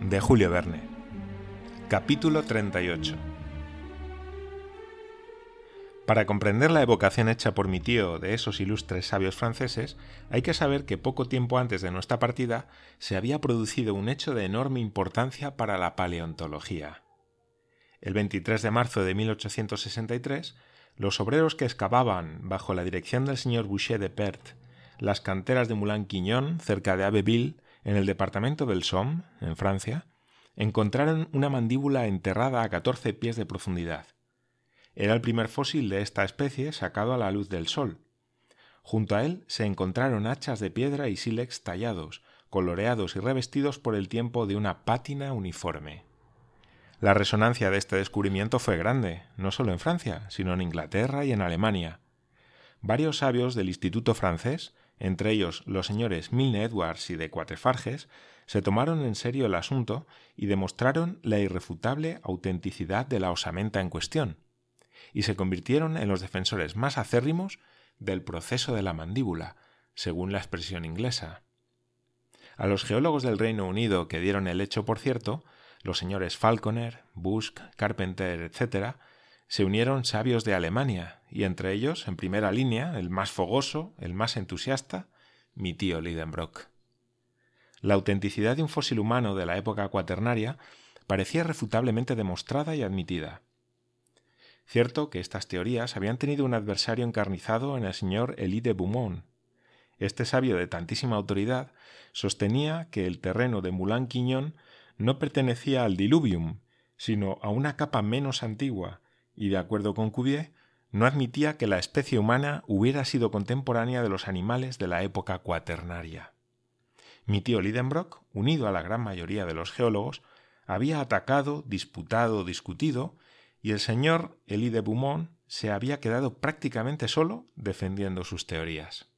de Julio Verne. Capítulo 38. Para comprender la evocación hecha por mi tío de esos ilustres sabios franceses, hay que saber que poco tiempo antes de nuestra partida se había producido un hecho de enorme importancia para la paleontología. El 23 de marzo de 1863, los obreros que excavaban, bajo la dirección del señor Boucher de Perth, las canteras de Moulin-Quignon, cerca de Abbeville, en el departamento del Somme, en Francia, encontraron una mandíbula enterrada a 14 pies de profundidad. Era el primer fósil de esta especie sacado a la luz del sol. Junto a él se encontraron hachas de piedra y sílex tallados, coloreados y revestidos por el tiempo de una pátina uniforme. La resonancia de este descubrimiento fue grande, no solo en Francia, sino en Inglaterra y en Alemania. Varios sabios del Instituto francés entre ellos los señores Milne Edwards y de Cuatrefarges, se tomaron en serio el asunto y demostraron la irrefutable autenticidad de la osamenta en cuestión, y se convirtieron en los defensores más acérrimos del proceso de la mandíbula, según la expresión inglesa. A los geólogos del Reino Unido que dieron el hecho por cierto, los señores Falconer, Busk, Carpenter, etc., se unieron sabios de Alemania, y entre ellos, en primera línea, el más fogoso, el más entusiasta, mi tío Lidenbrock. La autenticidad de un fósil humano de la época cuaternaria parecía refutablemente demostrada y admitida. Cierto que estas teorías habían tenido un adversario encarnizado en el señor Elie de Beaumont. Este sabio de tantísima autoridad sostenía que el terreno de Moulin-Quignon no pertenecía al diluvium, sino a una capa menos antigua, y de acuerdo con Cuvier, no admitía que la especie humana hubiera sido contemporánea de los animales de la época cuaternaria. Mi tío Lidenbrock, unido a la gran mayoría de los geólogos, había atacado, disputado, discutido, y el señor Elie de Beaumont se había quedado prácticamente solo defendiendo sus teorías.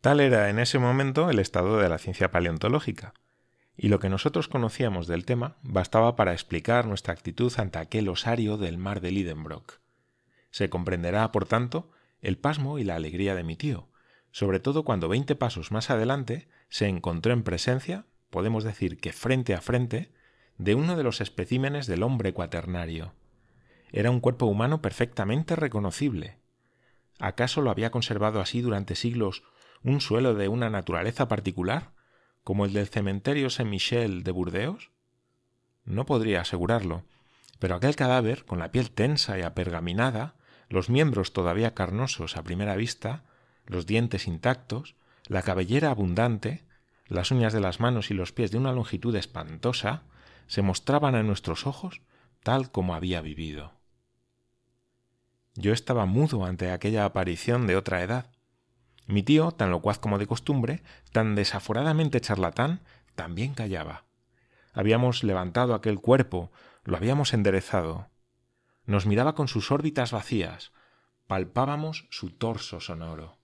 Tal era en ese momento el estado de la ciencia paleontológica, y lo que nosotros conocíamos del tema bastaba para explicar nuestra actitud ante aquel osario del mar de Lidenbrock. Se comprenderá, por tanto, el pasmo y la alegría de mi tío, sobre todo cuando veinte pasos más adelante se encontró en presencia, podemos decir que frente a frente, de uno de los especímenes del hombre cuaternario. Era un cuerpo humano perfectamente reconocible. ¿Acaso lo había conservado así durante siglos un suelo de una naturaleza particular? Como el del cementerio Saint-Michel de Burdeos? No podría asegurarlo, pero aquel cadáver, con la piel tensa y apergaminada, los miembros todavía carnosos a primera vista, los dientes intactos, la cabellera abundante, las uñas de las manos y los pies de una longitud espantosa, se mostraban a nuestros ojos tal como había vivido. Yo estaba mudo ante aquella aparición de otra edad, mi tío, tan locuaz como de costumbre, tan desaforadamente charlatán, también callaba. Habíamos levantado aquel cuerpo, lo habíamos enderezado. Nos miraba con sus órbitas vacías, palpábamos su torso sonoro.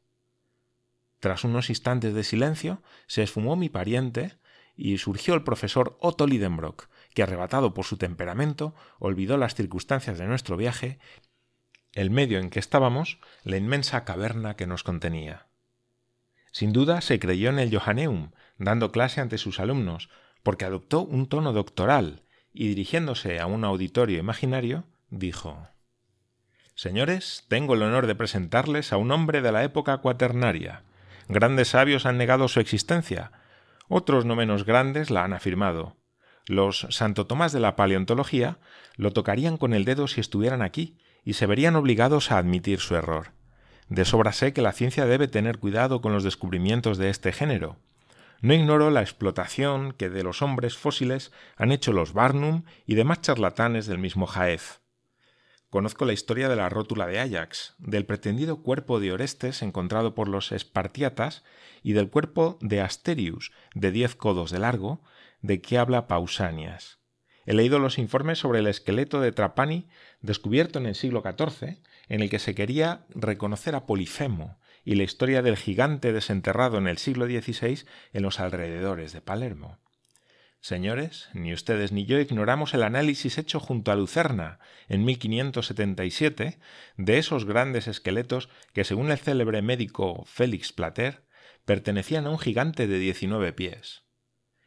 Tras unos instantes de silencio, se esfumó mi pariente y surgió el profesor Otto Lidenbrock, que arrebatado por su temperamento, olvidó las circunstancias de nuestro viaje, el medio en que estábamos, la inmensa caverna que nos contenía. Sin duda se creyó en el Johanneum, dando clase ante sus alumnos, porque adoptó un tono doctoral y dirigiéndose a un auditorio imaginario, dijo Señores, tengo el honor de presentarles a un hombre de la época cuaternaria. Grandes sabios han negado su existencia, otros no menos grandes la han afirmado. Los Santo Tomás de la paleontología lo tocarían con el dedo si estuvieran aquí y se verían obligados a admitir su error. De sobra sé que la ciencia debe tener cuidado con los descubrimientos de este género. No ignoro la explotación que de los hombres fósiles han hecho los Barnum y demás charlatanes del mismo Jaez. Conozco la historia de la rótula de Ajax, del pretendido cuerpo de Orestes encontrado por los espartiatas y del cuerpo de Asterius, de diez codos de largo, de que habla Pausanias. He leído los informes sobre el esqueleto de Trapani descubierto en el siglo XIV en el que se quería reconocer a Polifemo y la historia del gigante desenterrado en el siglo XVI en los alrededores de Palermo. Señores, ni ustedes ni yo ignoramos el análisis hecho junto a Lucerna en 1577 de esos grandes esqueletos que, según el célebre médico Félix Plater, pertenecían a un gigante de 19 pies.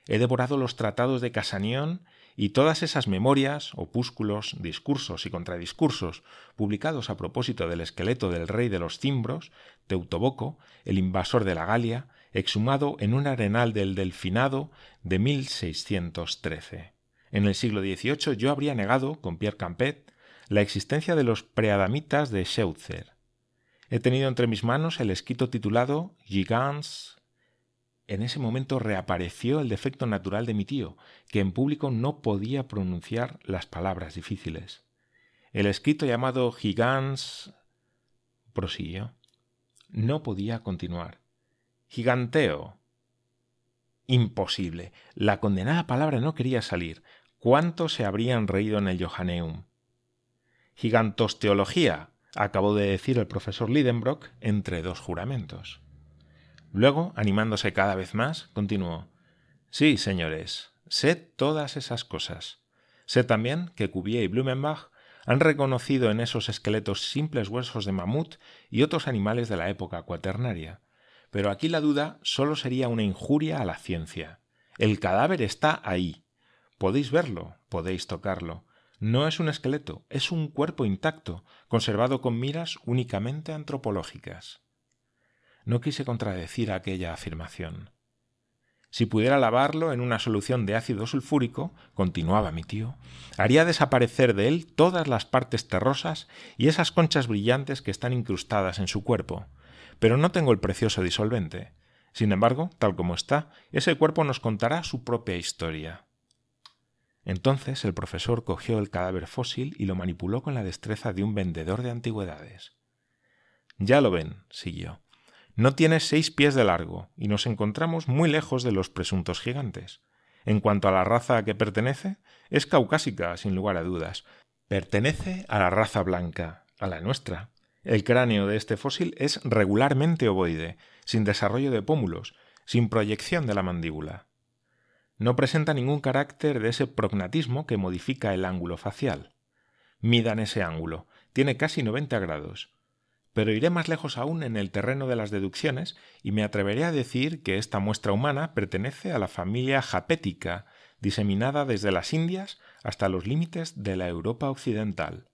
He devorado los tratados de Casanión y todas esas memorias, opúsculos, discursos y contradiscursos publicados a propósito del esqueleto del rey de los cimbros, Teutoboco, el invasor de la Galia, exhumado en un arenal del Delfinado de 1613. En el siglo XVIII yo habría negado, con Pierre Campet, la existencia de los preadamitas de Scheutzer. He tenido entre mis manos el escrito titulado Gigants en ese momento reapareció el defecto natural de mi tío, que en público no podía pronunciar las palabras difíciles. El escrito llamado Gigans prosiguió. No podía continuar. Giganteo. Imposible. La condenada palabra no quería salir. ¿Cuántos se habrían reído en el Johanneum? Gigantosteología, acabó de decir el profesor Lidenbrock entre dos juramentos. Luego, animándose cada vez más, continuó Sí, señores, sé todas esas cosas. Sé también que Cuvier y Blumenbach han reconocido en esos esqueletos simples huesos de mamut y otros animales de la época cuaternaria. Pero aquí la duda solo sería una injuria a la ciencia. El cadáver está ahí. Podéis verlo, podéis tocarlo. No es un esqueleto, es un cuerpo intacto, conservado con miras únicamente antropológicas. No quise contradecir aquella afirmación. Si pudiera lavarlo en una solución de ácido sulfúrico, continuaba mi tío, haría desaparecer de él todas las partes terrosas y esas conchas brillantes que están incrustadas en su cuerpo. Pero no tengo el precioso disolvente. Sin embargo, tal como está, ese cuerpo nos contará su propia historia. Entonces el profesor cogió el cadáver fósil y lo manipuló con la destreza de un vendedor de antigüedades. Ya lo ven, siguió. No tiene seis pies de largo y nos encontramos muy lejos de los presuntos gigantes. En cuanto a la raza a que pertenece, es caucásica, sin lugar a dudas. Pertenece a la raza blanca, a la nuestra. El cráneo de este fósil es regularmente ovoide, sin desarrollo de pómulos, sin proyección de la mandíbula. No presenta ningún carácter de ese prognatismo que modifica el ángulo facial. Midan ese ángulo. Tiene casi 90 grados. Pero iré más lejos aún en el terreno de las deducciones y me atreveré a decir que esta muestra humana pertenece a la familia japética, diseminada desde las Indias hasta los límites de la Europa occidental.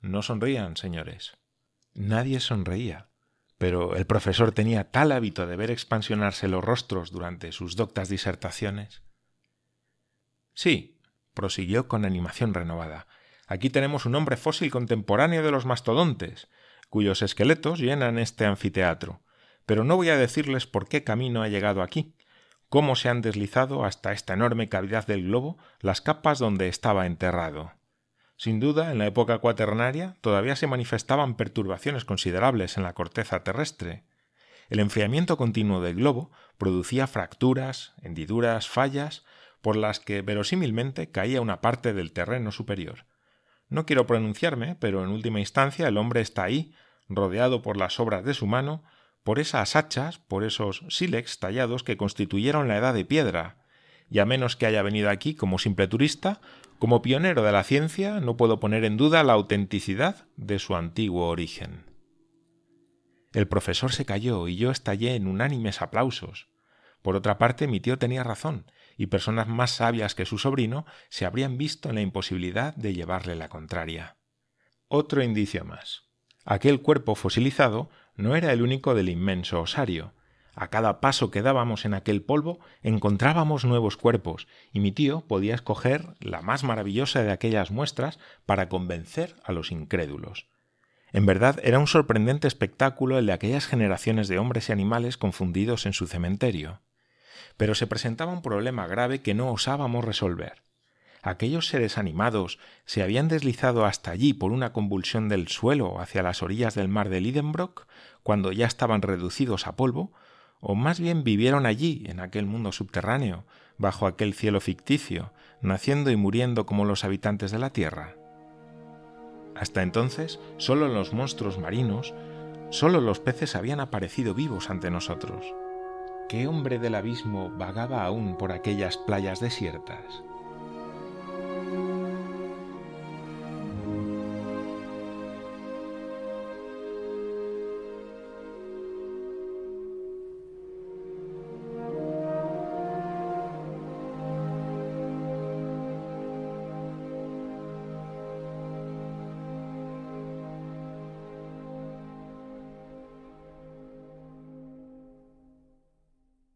No sonrían, señores. Nadie sonreía, pero el profesor tenía tal hábito de ver expansionarse los rostros durante sus doctas disertaciones. Sí, prosiguió con animación renovada. Aquí tenemos un hombre fósil contemporáneo de los mastodontes, cuyos esqueletos llenan este anfiteatro, pero no voy a decirles por qué camino ha llegado aquí, cómo se han deslizado hasta esta enorme cavidad del globo las capas donde estaba enterrado. Sin duda, en la época cuaternaria todavía se manifestaban perturbaciones considerables en la corteza terrestre. El enfriamiento continuo del globo producía fracturas, hendiduras, fallas, por las que verosímilmente caía una parte del terreno superior. No quiero pronunciarme, pero en última instancia el hombre está ahí, rodeado por las obras de su mano, por esas hachas, por esos sílex tallados que constituyeron la edad de piedra, y a menos que haya venido aquí como simple turista, como pionero de la ciencia, no puedo poner en duda la autenticidad de su antiguo origen. El profesor se calló y yo estallé en unánimes aplausos. Por otra parte, mi tío tenía razón, y personas más sabias que su sobrino se habrían visto en la imposibilidad de llevarle la contraria. Otro indicio más. Aquel cuerpo fosilizado no era el único del inmenso osario. A cada paso que dábamos en aquel polvo encontrábamos nuevos cuerpos, y mi tío podía escoger la más maravillosa de aquellas muestras para convencer a los incrédulos. En verdad era un sorprendente espectáculo el de aquellas generaciones de hombres y animales confundidos en su cementerio. Pero se presentaba un problema grave que no osábamos resolver aquellos seres animados se habían deslizado hasta allí por una convulsión del suelo hacia las orillas del mar de Lidenbrock, cuando ya estaban reducidos a polvo, o más bien vivieron allí, en aquel mundo subterráneo, bajo aquel cielo ficticio, naciendo y muriendo como los habitantes de la Tierra. Hasta entonces, sólo los monstruos marinos, sólo los peces habían aparecido vivos ante nosotros. ¿Qué hombre del abismo vagaba aún por aquellas playas desiertas?